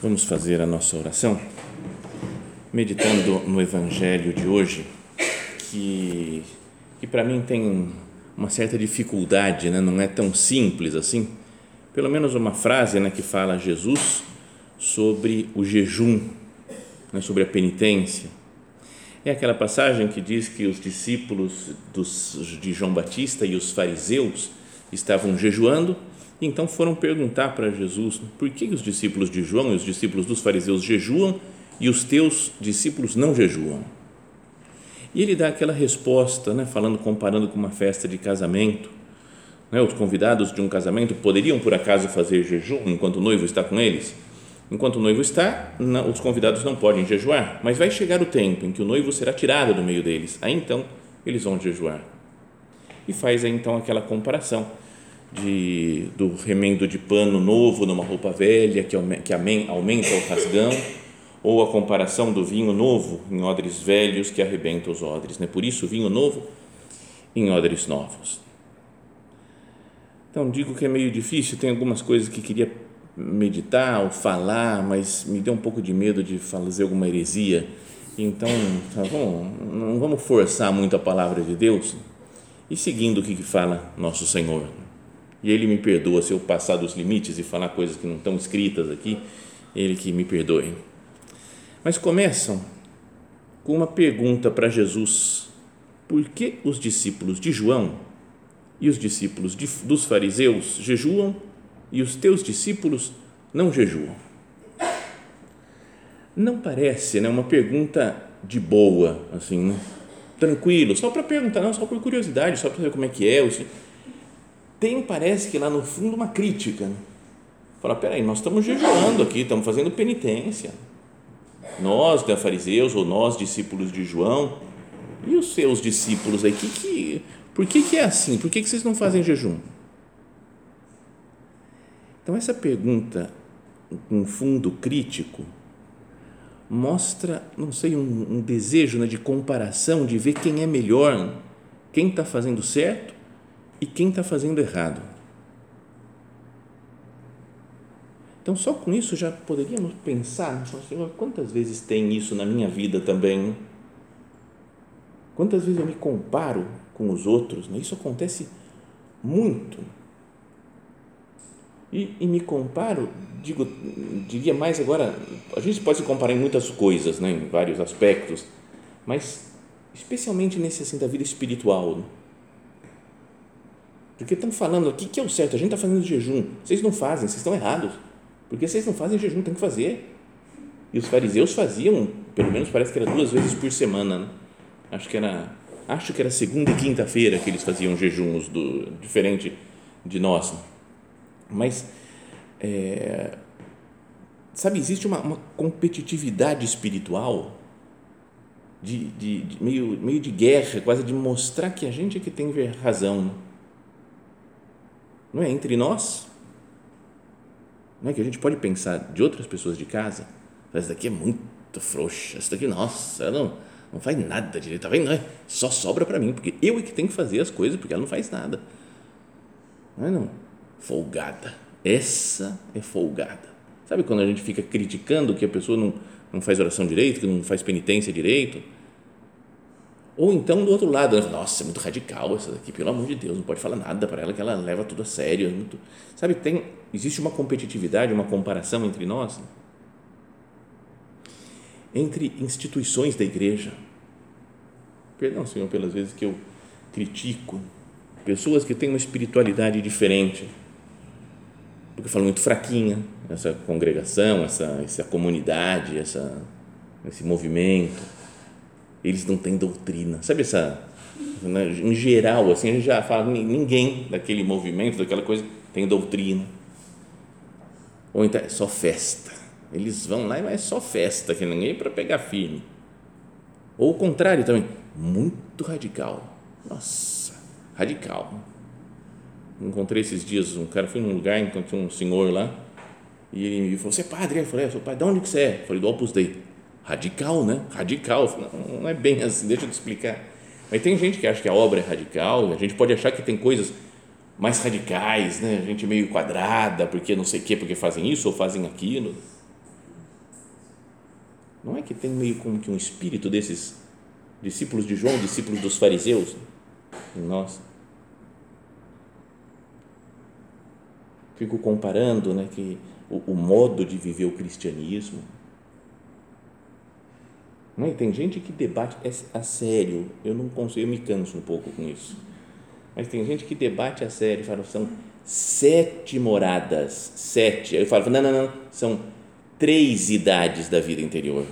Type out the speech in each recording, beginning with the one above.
Vamos fazer a nossa oração meditando no Evangelho de hoje, que, que para mim tem uma certa dificuldade, né? não é tão simples assim. Pelo menos uma frase né, que fala Jesus sobre o jejum, né, sobre a penitência. É aquela passagem que diz que os discípulos dos, de João Batista e os fariseus estavam jejuando então foram perguntar para Jesus por que os discípulos de João e os discípulos dos fariseus jejuam e os teus discípulos não jejuam. E ele dá aquela resposta, né, falando, comparando com uma festa de casamento. Né, os convidados de um casamento poderiam, por acaso, fazer jejum enquanto o noivo está com eles? Enquanto o noivo está, não, os convidados não podem jejuar, mas vai chegar o tempo em que o noivo será tirado do meio deles. Aí então eles vão jejuar. E faz então aquela comparação de, do remendo de pano novo numa roupa velha que, que aumenta o rasgão, ou a comparação do vinho novo em odres velhos que arrebenta os odres. Né? Por isso, vinho novo em odres novos. Então, digo que é meio difícil, tem algumas coisas que queria meditar ou falar, mas me deu um pouco de medo de fazer alguma heresia. Então, tá bom, não vamos forçar muito a palavra de Deus e seguindo o que fala nosso Senhor e Ele me perdoa se eu passar dos limites e falar coisas que não estão escritas aqui, Ele que me perdoe. Mas começam com uma pergunta para Jesus: por que os discípulos de João e os discípulos de, dos fariseus jejuam e os teus discípulos não jejuam? Não parece, né, uma pergunta de boa, assim, né? tranquilo, só para perguntar, não, só por curiosidade, só para ver como é que é, assim, tem, parece que lá no fundo, uma crítica. Né? Fala, peraí, nós estamos jejuando aqui, estamos fazendo penitência. Nós, né, fariseus, ou nós, discípulos de João, e os seus discípulos aí, que, que, por que, que é assim? Por que, que vocês não fazem jejum? Então, essa pergunta, um fundo crítico, mostra, não sei, um, um desejo né, de comparação, de ver quem é melhor, quem está fazendo certo e quem está fazendo errado. Então, só com isso já poderíamos pensar, Senhor, quantas vezes tem isso na minha vida também? Quantas vezes eu me comparo com os outros? Né? Isso acontece muito. E, e, me comparo, digo, diria mais agora, a gente pode se comparar em muitas coisas, né, em vários aspectos, mas especialmente nesse assim da vida espiritual. Né? Porque estão falando aqui que é o certo, a gente está fazendo jejum. Vocês não fazem, vocês estão errados. Porque vocês não fazem jejum, tem que fazer. E os fariseus faziam, pelo menos parece que era duas vezes por semana. Né? Acho que era, acho que era segunda e quinta-feira que eles faziam jejuns do, diferente de nós. Mas, é, sabe, existe uma, uma competitividade espiritual de, de, de, meio, meio de guerra, quase de mostrar que a gente é que tem razão. Não é entre nós. Não é que a gente pode pensar de outras pessoas de casa, essa daqui é muito frouxa, essa daqui, nossa, ela não, não faz nada direito, tá vendo? É? Só sobra para mim, porque eu é que tenho que fazer as coisas, porque ela não faz nada. Não é não? Folgada. Essa é folgada. Sabe quando a gente fica criticando que a pessoa não, não faz oração direito, que não faz penitência direito? Ou então do outro lado, né? nossa, é muito radical essa daqui, pelo amor de Deus, não pode falar nada para ela que ela leva tudo a sério. É muito... Sabe, tem, existe uma competitividade, uma comparação entre nós, entre instituições da igreja. Perdão, Senhor, pelas vezes que eu critico pessoas que têm uma espiritualidade diferente, porque falam muito fraquinha essa congregação, essa, essa comunidade, essa, esse movimento eles não têm doutrina. Sabe essa, né, em geral, assim, a gente já fala, ninguém daquele movimento, daquela coisa, tem doutrina. Ou então é só festa. Eles vão lá e é só festa, que ninguém é para pegar firme. Ou o contrário também, muito radical. Nossa, radical. Encontrei esses dias um cara, fui num lugar, encontrei um senhor lá, e ele falou, você é padre? Eu falei, eu sou padre, de onde que você é? Eu falei, do Opus Dei radical, né? Radical. Não, não é bem assim, deixa eu te explicar. Mas tem gente que acha que a obra é radical, a gente pode achar que tem coisas mais radicais, né? A gente meio quadrada, porque não sei o quê, porque fazem isso ou fazem aquilo. Não é que tem meio como que um espírito desses discípulos de João, discípulos dos fariseus em nós? Fico comparando, né, que o, o modo de viver o cristianismo, não é? Tem gente que debate é a sério, eu não consigo, eu me canso um pouco com isso. Mas tem gente que debate a sério, fala, são sete moradas, sete. Aí eu falo, não, não, não, são três idades da vida interior.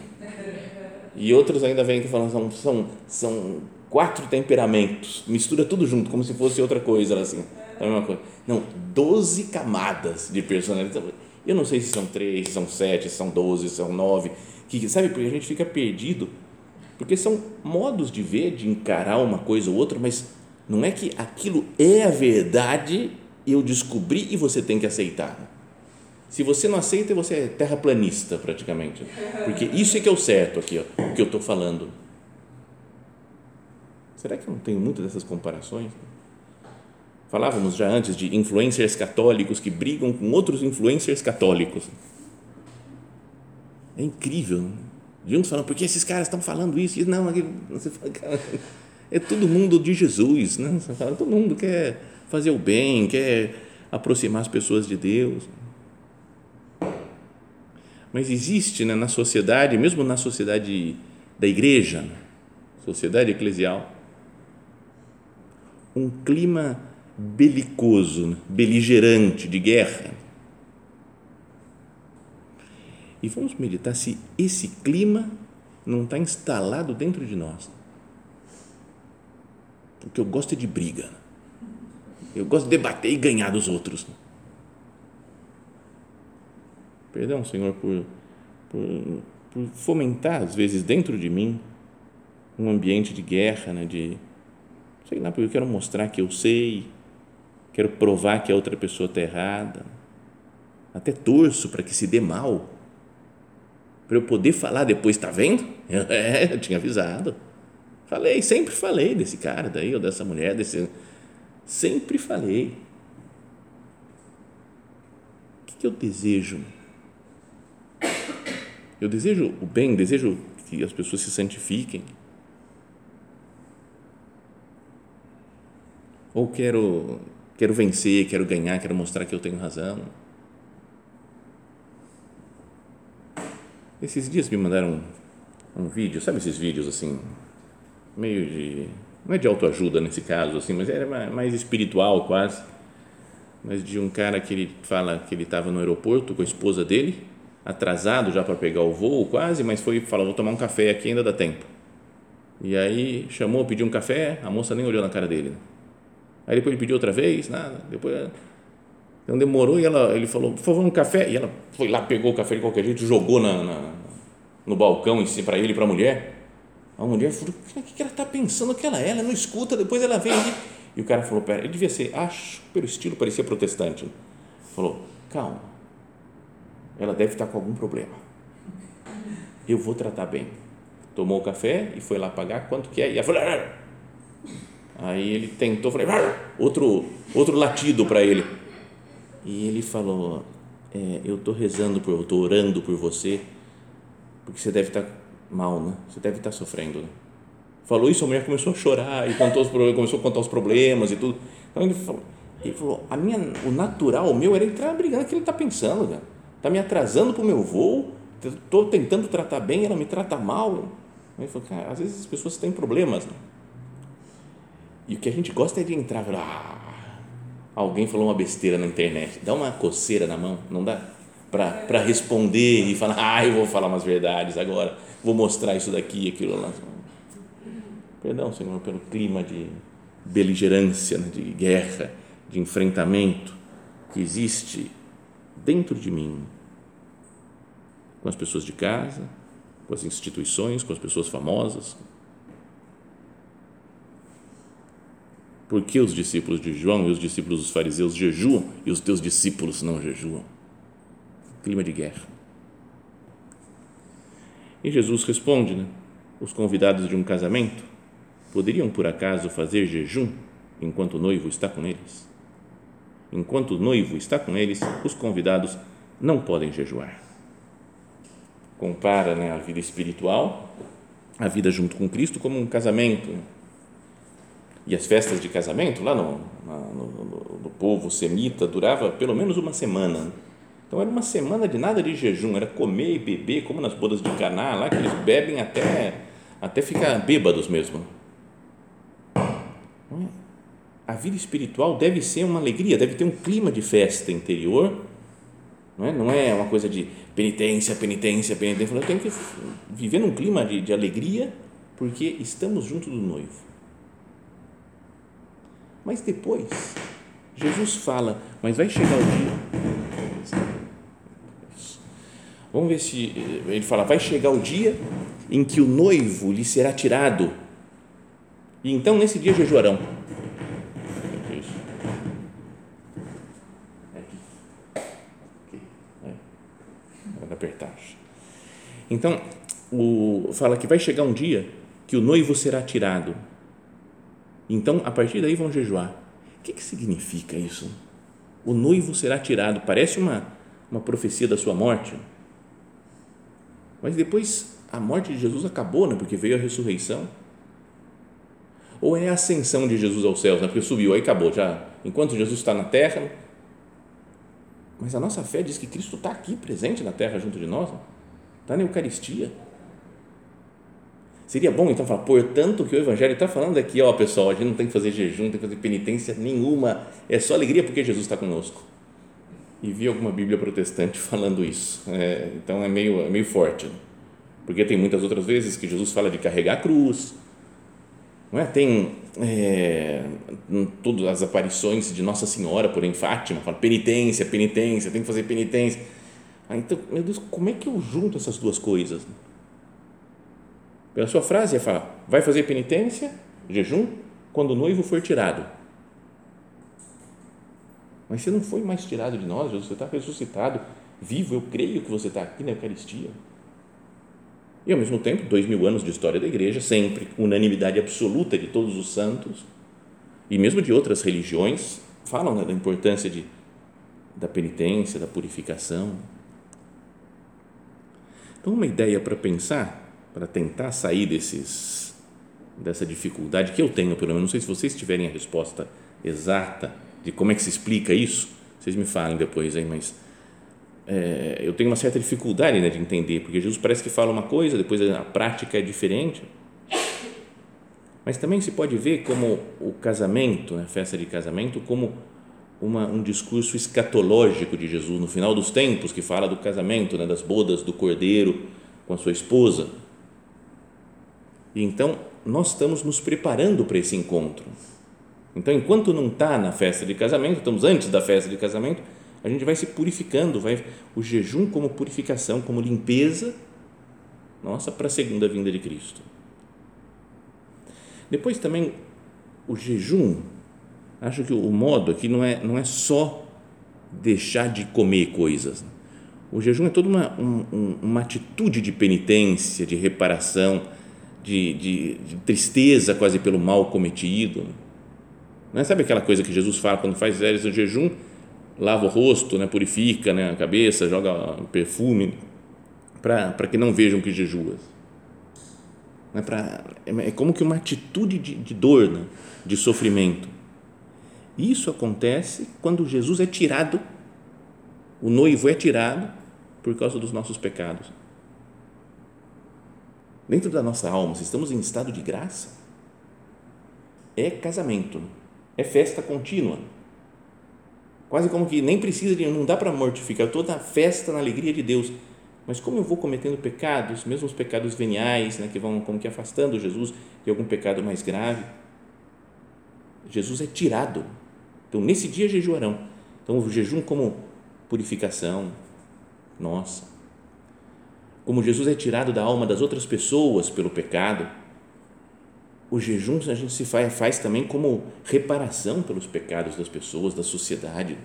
E outros ainda vêm que falam, são, são, são quatro temperamentos, mistura tudo junto, como se fosse outra coisa, assim, a mesma coisa. Não, doze camadas de personalidade. Eu não sei se são três, se são sete, se são doze, são nove que sabe porque a gente fica perdido porque são modos de ver de encarar uma coisa ou outra mas não é que aquilo é a verdade eu descobri e você tem que aceitar se você não aceita você é terraplanista praticamente. Porque isso é que é o certo aqui ó, o que eu estou falando. Será que eu não tenho muitas dessas comparações? Falávamos já antes de influencers católicos que brigam com outros influencers católicos é incrível. De uns falam, por que esses caras estão falando isso? E não, você fala, cara, é todo mundo de Jesus. Né? Você fala, todo mundo quer fazer o bem, quer aproximar as pessoas de Deus. Mas existe né, na sociedade, mesmo na sociedade da igreja, sociedade eclesial, um clima belicoso, né, beligerante, de guerra e vamos meditar se esse clima não está instalado dentro de nós. Porque eu gosto de briga. Eu gosto de debater e ganhar dos outros. Perdão, Senhor, por, por, por fomentar, às vezes, dentro de mim, um ambiente de guerra, né, de sei lá, porque eu quero mostrar que eu sei, quero provar que a outra pessoa está errada, até torço para que se dê mal, para eu poder falar depois, está vendo? É, eu tinha avisado. Falei, sempre falei desse cara daí, ou dessa mulher, desse. Sempre falei. O que, que eu desejo? Eu desejo o bem, desejo que as pessoas se santifiquem. Ou quero, quero vencer, quero ganhar, quero mostrar que eu tenho razão. Esses dias me mandaram um, um vídeo, sabe esses vídeos assim, meio de. Não é de autoajuda nesse caso, assim, mas era mais espiritual quase. Mas de um cara que ele fala que ele estava no aeroporto com a esposa dele, atrasado já para pegar o voo quase, mas foi falou: vou tomar um café aqui, ainda dá tempo. E aí chamou, pediu um café, a moça nem olhou na cara dele. Aí depois ele pediu outra vez, nada. Depois então demorou e ela, ele falou, por favor, um café. E ela foi lá, pegou o café de qualquer jeito, jogou na, na no balcão para ele e para a mulher. A mulher falou, o que, que ela está pensando que ela é? Ela não escuta, depois ela vem ali. E o cara falou, pera, ele devia ser, acho, pelo estilo, parecia protestante. Falou, calma, ela deve estar com algum problema. Eu vou tratar bem. Tomou o café e foi lá pagar, quanto que é? E ela falou, aí ele tentou, falei, outro, outro latido para ele e ele falou: é, Eu estou rezando por, eu estou orando por você, porque você deve estar tá mal, né? Você deve estar tá sofrendo. Né? falou isso, a mulher começou a chorar e contou os, começou a contar os problemas e tudo. Então ele falou, ele falou a minha, o natural, meu, era entrar brigando. O que ele está pensando, cara? Está me atrasando para o meu voo, estou tentando tratar bem, ela me trata mal. Ele falou, cara, às vezes as pessoas têm problemas. Né? E o que a gente gosta é de entrar ah, alguém falou uma besteira na internet, dá uma coceira na mão, não dá? Para responder e falar, ah, eu vou falar umas verdades agora, vou mostrar isso daqui e aquilo lá. Perdão, Senhor, pelo clima de beligerância, né, de guerra, de enfrentamento que existe dentro de mim, com as pessoas de casa, com as instituições, com as pessoas famosas. Por que os discípulos de João e os discípulos dos fariseus jejuam e os teus discípulos não jejuam? Clima de guerra. E Jesus responde, né? Os convidados de um casamento poderiam por acaso fazer jejum enquanto o noivo está com eles? Enquanto o noivo está com eles, os convidados não podem jejuar. Compara né, a vida espiritual, a vida junto com Cristo, como um casamento. E as festas de casamento, lá no, no, no, povo semita, durava pelo menos uma semana. Então era uma semana de nada de jejum, era comer e beber, como nas bodas de Caná, lá que eles bebem até, até ficar bêbados mesmo a vida espiritual deve ser uma alegria, deve ter um clima de festa interior, não é, não é uma coisa de penitência, penitência, penitência. Eu tenho que viver num clima de, de alegria, porque estamos junto do noivo. Mas depois, Jesus fala, mas vai chegar o dia. Vamos ver se ele fala, vai chegar o dia em que o noivo lhe será tirado. E então nesse dia jejuarão Então, o, fala que vai chegar um dia que o noivo será tirado. Então, a partir daí vão jejuar. O que, que significa isso? O noivo será tirado. Parece uma, uma profecia da sua morte. Mas depois a morte de Jesus acabou, né? porque veio a ressurreição. Ou é a ascensão de Jesus aos céus, né? porque subiu, aí acabou. Já, enquanto Jesus está na terra. Mas a nossa fé diz que Cristo está aqui presente na terra junto de nós. Né? Está na Eucaristia. Seria bom então falar, portanto, que o Evangelho está falando aqui, ó pessoal, a gente não tem que fazer jejum, não tem que fazer penitência nenhuma, é só alegria porque Jesus está conosco. E vi alguma Bíblia protestante falando isso, é, então é meio, é meio forte, porque tem muitas outras vezes que Jesus fala de carregar a cruz, não é? Tem é, todas as aparições de Nossa Senhora, por em Fátima, fala penitência, penitência, tem que fazer penitência ah, então, meu Deus, como é que eu junto essas duas coisas? Pela sua frase, é falar, vai fazer penitência, jejum, quando o noivo for tirado. Mas você não foi mais tirado de nós, você está ressuscitado, vivo, eu creio que você está aqui na Eucaristia. E ao mesmo tempo, dois mil anos de história da igreja, sempre unanimidade absoluta de todos os santos, e mesmo de outras religiões, falam né, da importância de, da penitência, da purificação. Então, uma ideia para pensar, para tentar sair desses, dessa dificuldade que eu tenho, pelo menos, não sei se vocês tiverem a resposta exata de como é que se explica isso, vocês me falem depois aí, mas é, eu tenho uma certa dificuldade né, de entender, porque Jesus parece que fala uma coisa, depois a prática é diferente. Mas também se pode ver como o casamento, né, a festa de casamento, como uma, um discurso escatológico de Jesus no final dos tempos, que fala do casamento, né, das bodas do cordeiro com a sua esposa. E então, nós estamos nos preparando para esse encontro. Então, enquanto não está na festa de casamento, estamos antes da festa de casamento, a gente vai se purificando, vai o jejum como purificação, como limpeza, nossa, para a segunda vinda de Cristo. Depois também o jejum acho que o modo aqui não é, não é só deixar de comer coisas. O jejum é toda uma, um, uma atitude de penitência, de reparação, de, de, de, tristeza quase pelo mal cometido. Não é, sabe aquela coisa que Jesus fala quando faz o jejum? Lava o rosto, né, purifica né, a cabeça, joga perfume para que não vejam que jejuas. é, pra, é como que uma atitude de, de dor, né? de sofrimento. Isso acontece quando Jesus é tirado, o noivo é tirado por causa dos nossos pecados. Dentro da nossa alma, se estamos em estado de graça, é casamento, é festa contínua. Quase como que nem precisa de, não dá para mortificar, toda a festa na alegria de Deus. Mas como eu vou cometendo pecados, mesmo os pecados veniais, né, que vão como que afastando Jesus de algum pecado mais grave, Jesus é tirado. Então, nesse dia jejuarão. Então, o jejum como purificação nossa. Como Jesus é tirado da alma das outras pessoas pelo pecado, o jejum a gente se faz, faz também como reparação pelos pecados das pessoas, da sociedade.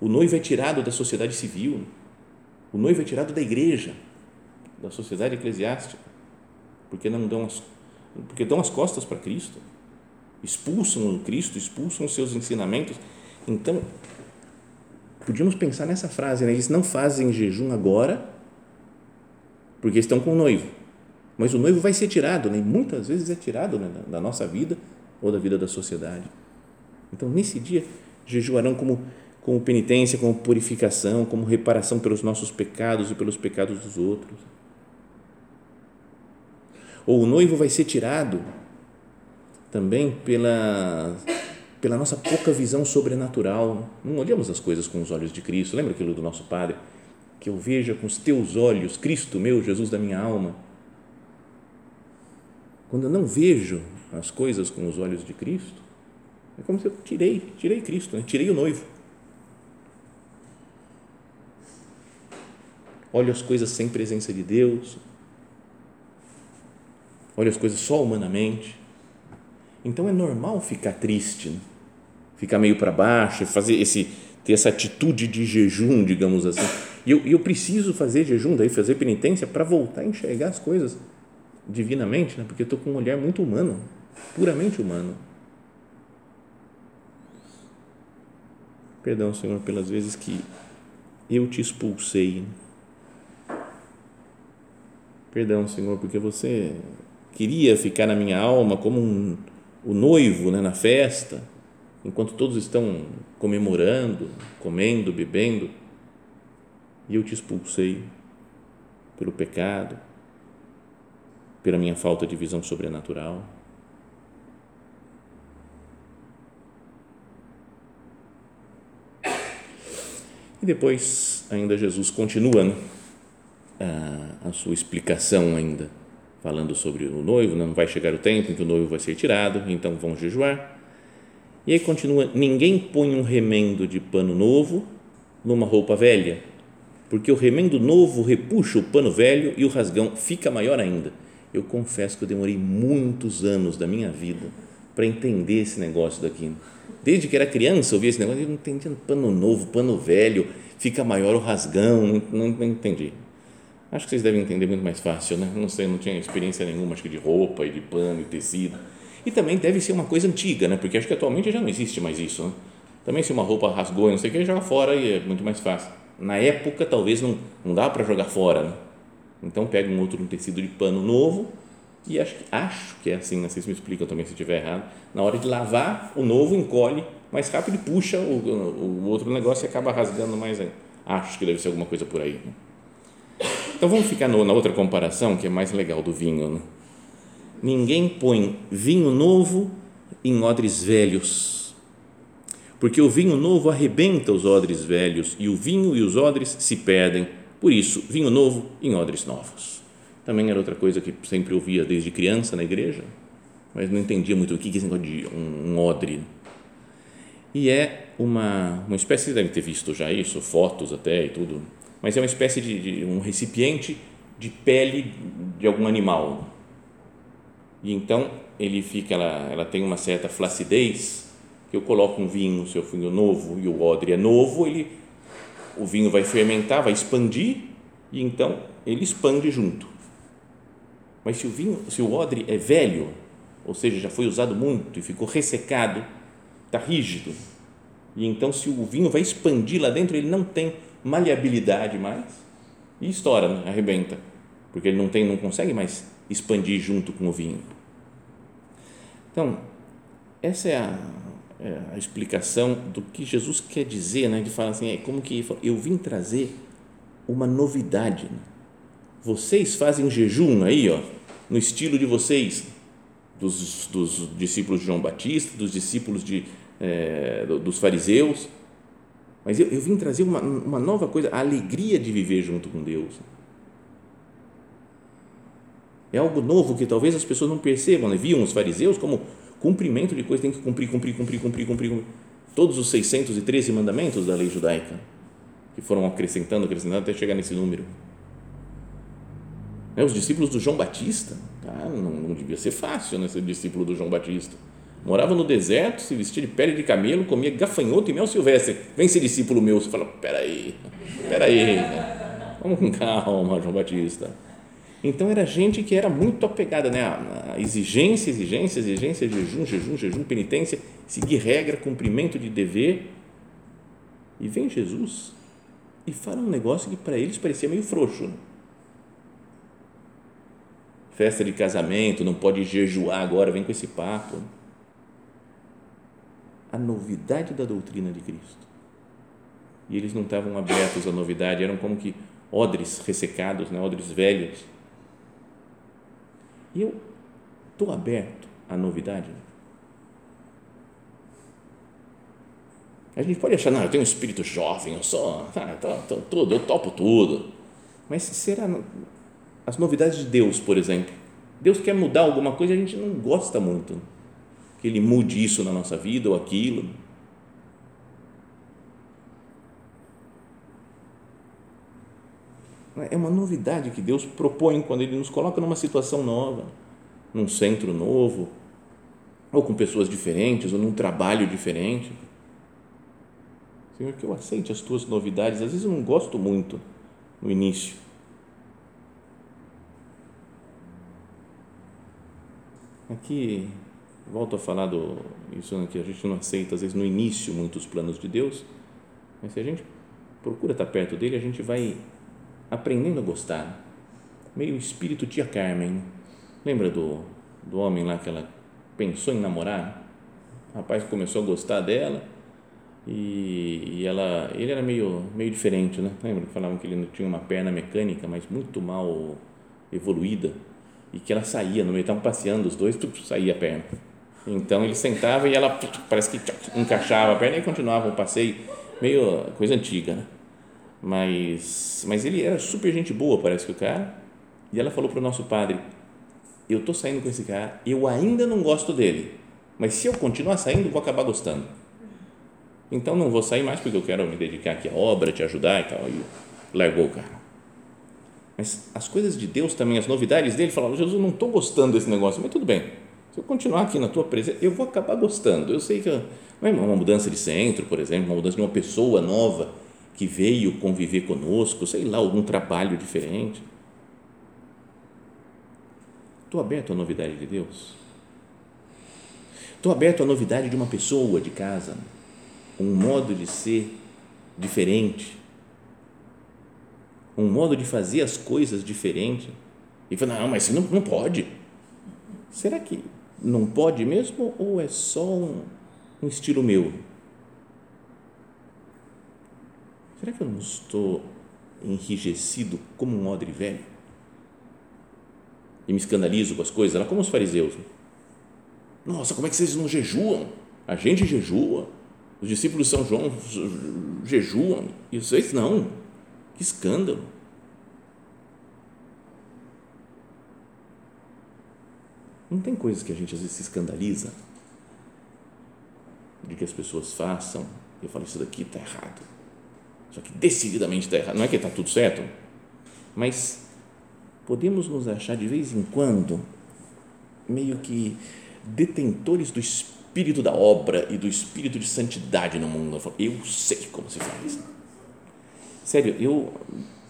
O noivo é tirado da sociedade civil, o noivo é tirado da igreja, da sociedade eclesiástica, porque não dão as, porque dão as costas para Cristo, expulsam o Cristo, expulsam os seus ensinamentos. Então, podíamos pensar nessa frase, né? eles não fazem jejum agora, porque estão com o noivo mas o noivo vai ser tirado, né? muitas vezes é tirado né? da nossa vida ou da vida da sociedade. Então, nesse dia, jejuarão como, como penitência, como purificação, como reparação pelos nossos pecados e pelos pecados dos outros. Ou o noivo vai ser tirado também pela, pela nossa pouca visão sobrenatural. Não olhamos as coisas com os olhos de Cristo. Lembra aquilo do nosso Padre? Que eu veja com os teus olhos, Cristo meu, Jesus da minha alma quando eu não vejo as coisas com os olhos de Cristo, é como se eu tirei, tirei Cristo, né? tirei o noivo. Olho as coisas sem presença de Deus, olho as coisas só humanamente. Então é normal ficar triste, né? ficar meio para baixo, fazer esse ter essa atitude de jejum, digamos assim. E eu, eu preciso fazer jejum, daí fazer penitência para voltar a enxergar as coisas divinamente, né? porque eu estou com um olhar muito humano, puramente humano. Perdão, Senhor, pelas vezes que eu te expulsei. Perdão, Senhor, porque você queria ficar na minha alma como um, o noivo né, na festa, enquanto todos estão comemorando, comendo, bebendo, e eu te expulsei pelo pecado pela minha falta de visão sobrenatural. E depois, ainda Jesus continua né, a, a, sua explicação ainda, falando sobre o noivo, né, não vai chegar o tempo em que o noivo vai ser tirado, então vão jejuar. E aí continua, ninguém põe um remendo de pano novo numa roupa velha, porque o remendo novo repuxa o pano velho e o rasgão fica maior ainda eu confesso que eu demorei muitos anos da minha vida para entender esse negócio daqui. Desde que era criança, eu via esse negócio, eu não entendia pano novo, pano velho, fica maior o rasgão, não, não entendi. Acho que vocês devem entender muito mais fácil, né? Não sei, não tinha experiência nenhuma, acho que de roupa e de pano e tecido. E também deve ser uma coisa antiga, né? Porque acho que atualmente já não existe mais isso, né? Também se uma roupa rasgou, não sei o que, joga fora e é muito mais fácil. Na época, talvez não, não dá para jogar fora, né? Então pega um outro um tecido de pano novo e acho que, acho que é assim, sei se me explicam também se estiver errado. Na hora de lavar, o novo encolhe mais rápido e puxa o, o, o outro negócio e acaba rasgando mais ainda. Acho que deve ser alguma coisa por aí. Né? Então vamos ficar no, na outra comparação que é mais legal do vinho. Né? Ninguém põe vinho novo em odres velhos, porque o vinho novo arrebenta os odres velhos e o vinho e os odres se perdem por isso, vinho novo em odres novos. Também era outra coisa que sempre ouvia desde criança na igreja, mas não entendia muito o que é esse negócio de um, um odre. E é uma, uma espécie, deve ter visto já isso, fotos até e tudo, mas é uma espécie de, de um recipiente de pele de algum animal. E então ele fica, ela, ela tem uma certa flacidez, eu coloco um vinho, se eu vinho novo e o odre é novo, ele o vinho vai fermentar, vai expandir e então ele expande junto. Mas se o vinho, se o odre é velho, ou seja, já foi usado muito e ficou ressecado, está rígido, e então se o vinho vai expandir lá dentro, ele não tem maleabilidade mais e estoura, né? arrebenta, porque ele não tem, não consegue mais expandir junto com o vinho. Então, essa é a, é a explicação do que Jesus quer dizer, né? Ele fala assim, é como que eu vim trazer uma novidade. Né? Vocês fazem jejum aí, ó, no estilo de vocês, dos, dos discípulos de João Batista, dos discípulos de, é, dos fariseus, mas eu, eu vim trazer uma, uma nova coisa, a alegria de viver junto com Deus. É algo novo que talvez as pessoas não percebam, né? viam os fariseus como cumprimento de coisas, tem que cumprir, cumprir, cumprir, cumprir, cumprir, cumprir. Todos os 613 mandamentos da lei judaica, que foram acrescentando, acrescentando até chegar nesse número. Né? Os discípulos do João Batista, ah, não, não, devia ser fácil né, ser discípulo do João Batista. Morava no deserto, se vestia de pele de camelo, comia gafanhoto e mel silvestre. Vem ser discípulo meu. Você fala, peraí, peraí, vamos com calma, João Batista. Então era gente que era muito apegada né, a exigência, exigência, exigência, jejum, jejum, jejum, penitência, seguir regra, cumprimento de dever. E vem Jesus e fala um negócio que para eles parecia meio frouxo. Né? Festa de casamento, não pode jejuar agora, vem com esse papo. A novidade da doutrina de Cristo. E eles não estavam abertos à novidade, eram como que odres ressecados, né? odres velhos e eu estou aberto à novidade. A gente pode achar, não, eu tenho um espírito jovem, eu tá, tudo, eu topo tudo. Mas será as novidades de Deus, por exemplo? Deus quer mudar alguma coisa e a gente não gosta muito que Ele mude isso na nossa vida ou aquilo. É uma novidade que Deus propõe quando Ele nos coloca numa situação nova, num centro novo, ou com pessoas diferentes, ou num trabalho diferente. Senhor, que eu aceite as tuas novidades. Às vezes eu não gosto muito no início. Aqui, volto a falar do isso né, que a gente não aceita, às vezes, no início, muitos planos de Deus, mas se a gente procura estar perto dele, a gente vai aprendendo a gostar. Meio espírito tia Carmen. Lembra do, do homem lá que ela pensou em namorar? O rapaz começou a gostar dela e, e ela, ele era meio, meio diferente, né? Lembra que falavam que ele tinha uma perna mecânica, mas muito mal evoluída e que ela saía, no meio, estavam passeando os dois, tudo, saía a perna. Então ele sentava e ela parece que encaixava a perna e continuava o passeio, meio coisa antiga, né? Mas, mas ele era super gente boa, parece que o cara. E ela falou para o nosso padre: Eu estou saindo com esse cara, eu ainda não gosto dele, mas se eu continuar saindo, vou acabar gostando. Então não vou sair mais porque eu quero me dedicar aqui à obra, te ajudar e tal. E largou o cara. Mas as coisas de Deus também, as novidades dele, falaram: Jesus, não estou gostando desse negócio, mas tudo bem. Se eu continuar aqui na tua presença, eu vou acabar gostando. Eu sei que uma mudança de centro, por exemplo, uma mudança de uma pessoa nova que veio conviver conosco, sei lá, algum trabalho diferente. Estou aberto à novidade de Deus. Estou aberto à novidade de uma pessoa de casa, um modo de ser diferente, um modo de fazer as coisas diferente. E fala, não, mas não, não pode. Será que não pode mesmo ou é só um, um estilo meu? Será que eu não estou enrijecido como um odre velho? E me escandalizo com as coisas, lá como os fariseus. Nossa, como é que vocês não jejuam? A gente jejua. Os discípulos de São João jejuam. E vocês não. Que escândalo. Não tem coisas que a gente às vezes se escandaliza de que as pessoas façam. Eu falo, isso daqui está errado só que decididamente está errado. Não é que está tudo certo, mas podemos nos achar de vez em quando meio que detentores do espírito da obra e do espírito de santidade no mundo. Eu sei como se faz. Sério, eu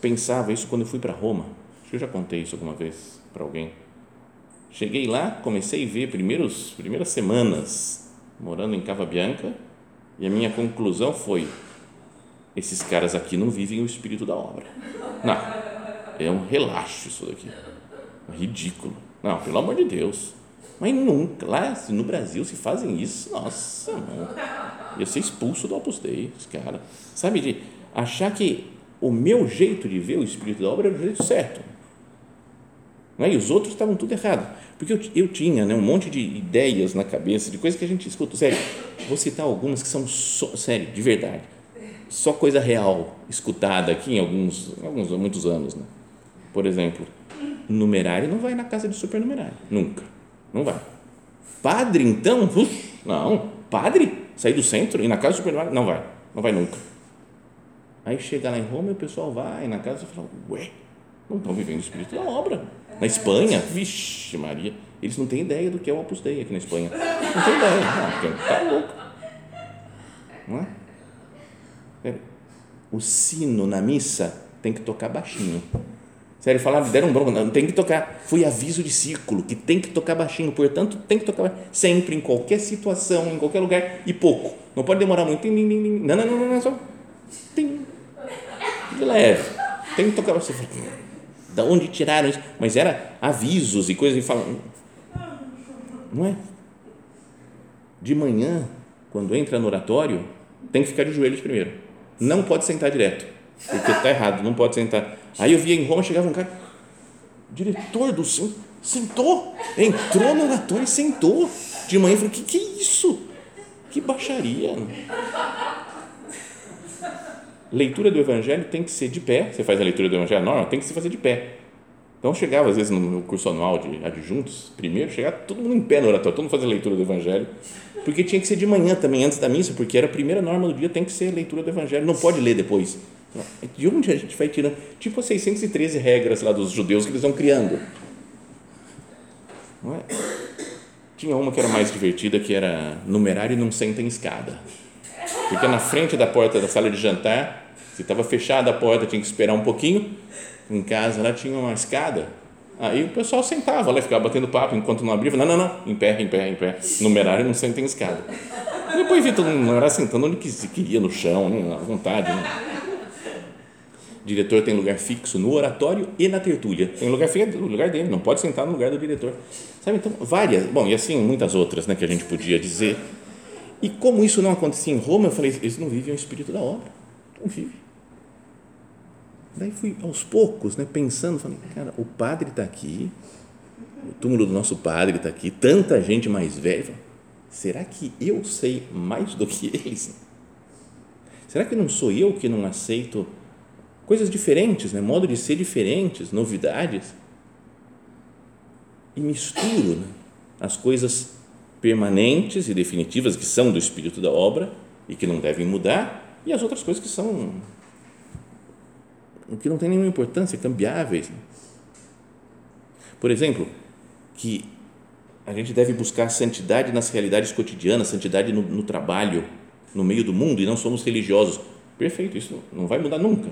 pensava isso quando eu fui para Roma. Acho que eu já contei isso alguma vez para alguém. Cheguei lá, comecei a ver primeiros primeiras semanas morando em Cava Bianca e a minha conclusão foi esses caras aqui não vivem o espírito da obra. Não, é um relaxo isso daqui. Ridículo. Não, pelo amor de Deus. Mas nunca, lá no Brasil, se fazem isso, nossa, mano, ia ser expulso do Opus Dei, os caras. Sabe, de achar que o meu jeito de ver o Espírito da obra era o jeito certo. Não é? E os outros estavam tudo errado. Porque eu, eu tinha né, um monte de ideias na cabeça, de coisas que a gente escuta. Sério, vou citar algumas que são, só, sério, de verdade, só coisa real, escutada aqui em alguns, alguns muitos anos. Né? Por exemplo, numerário não vai na casa de supernumerário, nunca, não vai. Padre, então, uf, não, padre, sair do centro e na casa de supernumerário, não vai, não vai nunca. Aí chega lá em Roma e o pessoal vai na casa e fala, ué, não estão vivendo o espírito da obra. Na Espanha, vixe Maria, eles não têm ideia do que é o Opus Dei aqui na Espanha. Não tem ideia, não, tá louco. Não é? O sino na missa tem que tocar baixinho. Sério, falaram, deram um bronco, não, tem que tocar, foi aviso de círculo, que tem que tocar baixinho, portanto, tem que tocar sempre, em qualquer situação, em qualquer lugar, e pouco. Não pode demorar muito. Não, não, não, não, não, só. Tim, de leve. Tem que tocar baixinho. Da onde tiraram isso? Mas era avisos e coisas e falam. Não é? De manhã, quando entra no oratório, tem que ficar de joelhos primeiro. Não pode sentar direto, porque está errado, não pode sentar. Aí eu via em Roma, chegava um cara, diretor do centro, sentou, entrou no oratório e sentou. De manhã, eu falei: que que é isso? Que baixaria. Leitura do Evangelho tem que ser de pé. Você faz a leitura do Evangelho normal, tem que se fazer de pé. Então chegava às vezes no curso anual de adjuntos, primeiro, chegava todo mundo em pé no oratório, todo mundo a leitura do Evangelho, porque tinha que ser de manhã também, antes da missa, porque era a primeira norma do dia, tem que ser leitura do Evangelho, não pode ler depois. De onde a gente vai tirando? Tipo as 613 regras lá dos judeus que eles vão criando. Não é? Tinha uma que era mais divertida, que era numerário não senta em escada. Porque na frente da porta da sala de jantar, se estava fechada a porta, tinha que esperar um pouquinho, em casa lá tinha uma escada. Aí o pessoal sentava lá, ficava batendo papo enquanto não abria. Não, não, não, em pé, em pé, em pé. Numerário não senta em escada. Depois vi todo mundo era sentando onde queria, no chão, à vontade. Né? diretor tem lugar fixo no oratório e na tertúlia. Tem lugar fixo no lugar dele, não pode sentar no lugar do diretor. Sabe, então, várias, bom, e assim muitas outras, né, que a gente podia dizer. E como isso não acontecia em Roma, eu falei, eles não vivem o espírito da obra. Não vivem. Daí fui aos poucos, né, pensando, falei, cara, o padre está aqui, o túmulo do nosso padre está aqui, tanta gente mais velha. Será que eu sei mais do que eles? Será que não sou eu que não aceito coisas diferentes, né, modo de ser diferentes, novidades? E misturo né, as coisas permanentes e definitivas que são do espírito da obra e que não devem mudar e as outras coisas que são que não tem nenhuma importância, cambiáveis. Por exemplo, que a gente deve buscar santidade nas realidades cotidianas, santidade no, no, trabalho, no meio do mundo e não somos religiosos. Perfeito, isso não vai mudar nunca.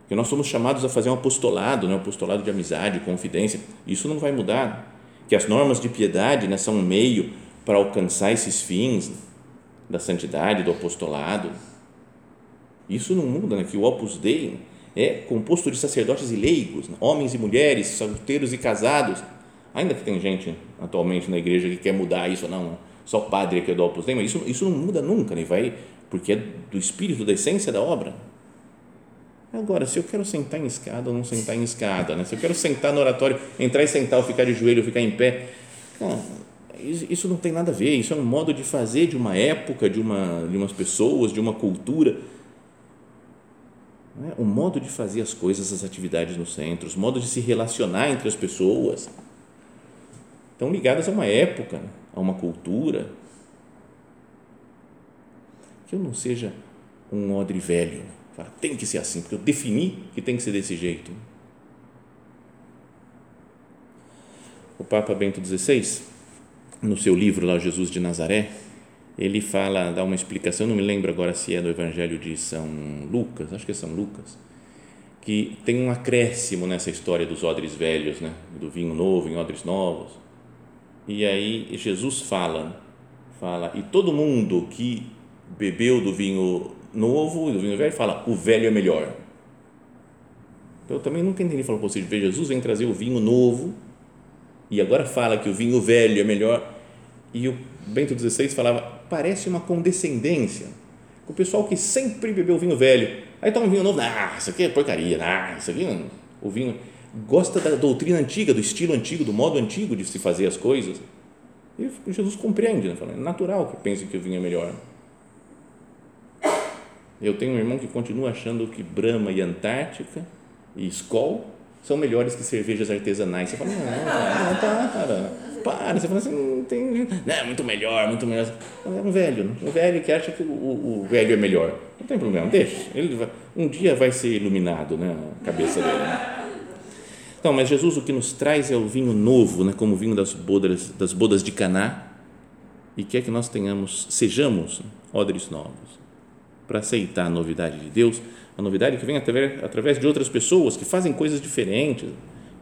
Porque nós somos chamados a fazer um apostolado, né? um apostolado de amizade, confidência. Isso não vai mudar. Que as normas de piedade né, são um meio para alcançar esses fins da santidade, do apostolado. Isso não muda, né? que o Opus Dei é composto de sacerdotes e leigos, né? homens e mulheres, solteiros e casados. Ainda que tem gente atualmente na igreja que quer mudar isso, não, só padre que é do Opus Dei, mas isso, isso não muda nunca, né? vai, porque é do espírito, da essência da obra. Agora, se eu quero sentar em escada ou não sentar em escada, né? se eu quero sentar no oratório, entrar e sentar, ou ficar de joelho, ou ficar em pé, isso não tem nada a ver, isso é um modo de fazer de uma época, de, uma, de umas pessoas, de uma cultura é? o modo de fazer as coisas, as atividades nos centros, o modo de se relacionar entre as pessoas, estão ligadas a uma época, a uma cultura. Que eu não seja um odre velho, fala, tem que ser assim, porque eu defini que tem que ser desse jeito. O Papa Bento XVI, no seu livro lá, Jesus de Nazaré, ele fala, dá uma explicação, não me lembro agora se é do Evangelho de São Lucas, acho que é São Lucas, que tem um acréscimo nessa história dos odres velhos, né? do vinho novo em odres novos. E aí Jesus fala, fala, e todo mundo que bebeu do vinho novo e do vinho velho fala, o velho é melhor. Então, eu também nunca entendi. Falou, pô, se Jesus vem trazer o vinho novo e agora fala que o vinho velho é melhor. E o Bento XVI falava, parece uma condescendência. O pessoal que sempre bebeu vinho velho, aí toma um vinho novo, ah, isso aqui é porcaria, ah, isso aqui não. O vinho gosta da doutrina antiga, do estilo antigo, do modo antigo de se fazer as coisas. E Jesus compreende, né? É natural que pense que o vinho é melhor. Eu tenho um irmão que continua achando que Brahma e Antártica e Skol são melhores que cervejas artesanais. Você fala, não, cara, não, para, para. Você fala assim, não tem. Não, é muito melhor, muito melhor. É um velho, um velho que acha que o, o, velho é melhor. Não tem problema, deixa. Ele vai, um dia vai ser iluminado, né, a cabeça dele. Né? Então, mas Jesus o que nos traz é o vinho novo, né, como o vinho das bodas, das bodas de Caná, e quer que nós tenhamos, sejamos odres novos para aceitar a novidade de Deus, a novidade que vem através, através de outras pessoas que fazem coisas diferentes,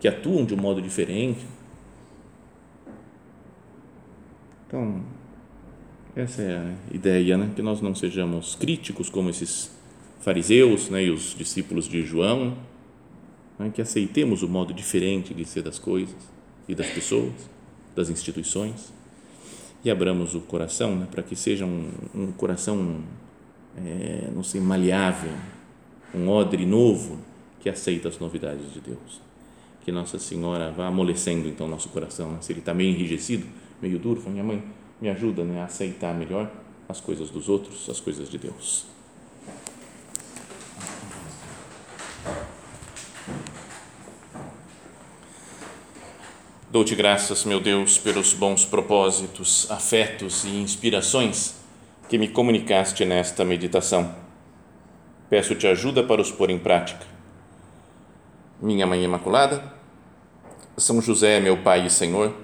que atuam de um modo diferente. Então, essa é a ideia, né? que nós não sejamos críticos como esses fariseus né? e os discípulos de João, né? que aceitemos o modo diferente de ser das coisas e das pessoas, das instituições, e abramos o coração né? para que seja um, um coração é, não sei, maleável, um odre novo que aceita as novidades de Deus. Que Nossa Senhora vá amolecendo então nosso coração, né? se ele está meio enrijecido, meio duro, fala, minha mãe me ajuda né, a aceitar melhor as coisas dos outros, as coisas de Deus. Dou-te graças, meu Deus, pelos bons propósitos, afetos e inspirações que me comunicaste nesta meditação. Peço-te ajuda para os pôr em prática. Minha Mãe Imaculada, São José, meu Pai e Senhor,